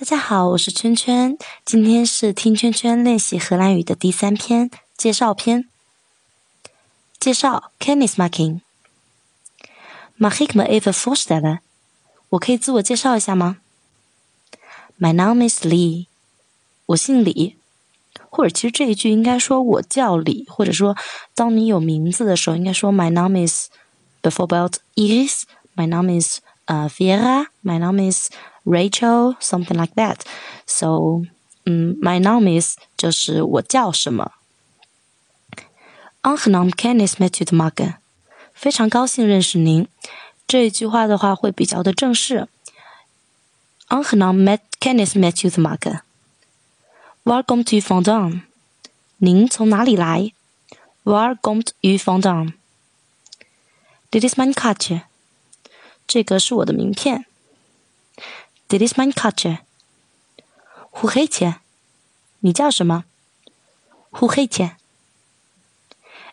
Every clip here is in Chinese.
大家好，我是圈圈，今天是听圈圈练习荷兰语的第三篇介绍篇。介绍，Kennis making。Mag ik me even voorstellen？我可以自我介绍一下吗？My name is Lee。我姓李。或者其实这一句应该说我叫李，或者说当你有名字的时候，应该说 My name is before about Iris。My name is 呃 Vera。My name is Rachel something like that. So，嗯，My name is 就是我叫什么。Aangenaam kennis met u te maken，非常高兴认识您。这一句话的话会比较的正式。Aangenaam met kennis met u te maken。Waar komt u vandaan？您从哪里来？Waar komt u vandaan？Dit is mijn kaartje。这个是我的名片。 Dit is mijn kaartje. Hoe heet je? 你叫什么？Hoe heet je?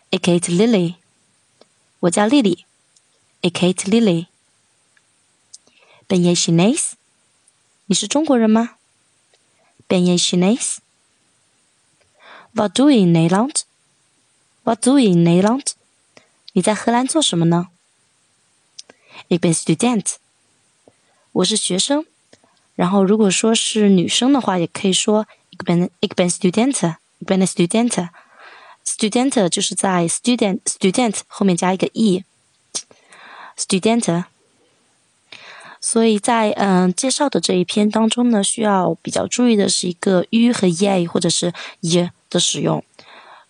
Ik heet Lily. 我叫丽丽。Ik heet Lily. Ben jij Chinees? 你是中国人吗？Ben jij Chinees? Wat doe je in Nederland? Wat doe je in Nederland? 你在荷兰做什么呢？Ik ben student. 我是学生。 然后，如果说是女生的话，也可以说 ik ben ik ben student，ik ben student，student 就是在 student student 后面加一个 e，student。所以在嗯介绍的这一篇当中呢，需要比较注意的是一个 u 和 "ye" 或者是 e 的使用。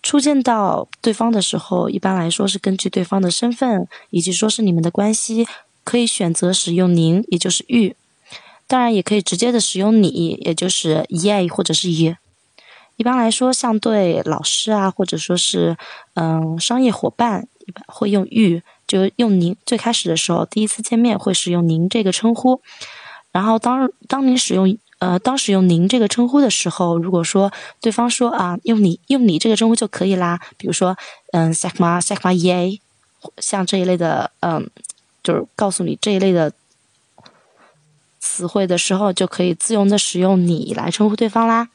初见到对方的时候，一般来说是根据对方的身份以及说是你们的关系，可以选择使用您，也就是 u。当然也可以直接的使用你，也就是 ye 或者是 ye。一般来说，像对老师啊，或者说是嗯商业伙伴，一般会用 you，就用您。最开始的时候，第一次见面会使用您这个称呼。然后当当你使用呃当使用您这个称呼的时候，如果说对方说啊用你用你这个称呼就可以啦，比如说嗯 sakma sakma ye，像这一类的嗯就是告诉你这一类的。词汇的时候，就可以自用的使用你来称呼对方啦。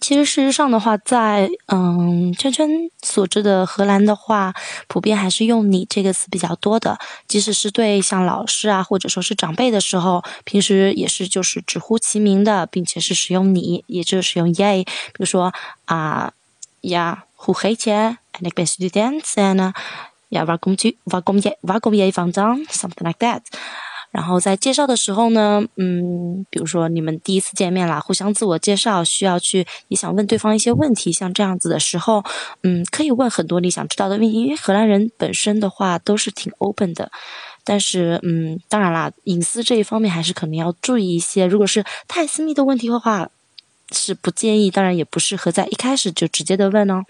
其实事实上的话，在嗯圈圈所知的荷兰的话，普遍还是用你这个词比较多的。即使是对像老师啊，或者说是长辈的时候，平时也是就是直呼其名的，并且是使用你，也就是使用 ye。比如说啊呀，Who hate you? And I best do dance and yeah, welcome to welcome ye welcome ye from down something like that. 然后在介绍的时候呢，嗯，比如说你们第一次见面啦，互相自我介绍，需要去也想问对方一些问题，像这样子的时候，嗯，可以问很多你想知道的问题，因为荷兰人本身的话都是挺 open 的，但是嗯，当然啦，隐私这一方面还是可能要注意一些，如果是太私密的问题的话，是不建议，当然也不适合在一开始就直接的问哦。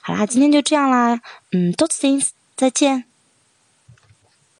好啦，今天就这样啦，嗯，多次 things，再见。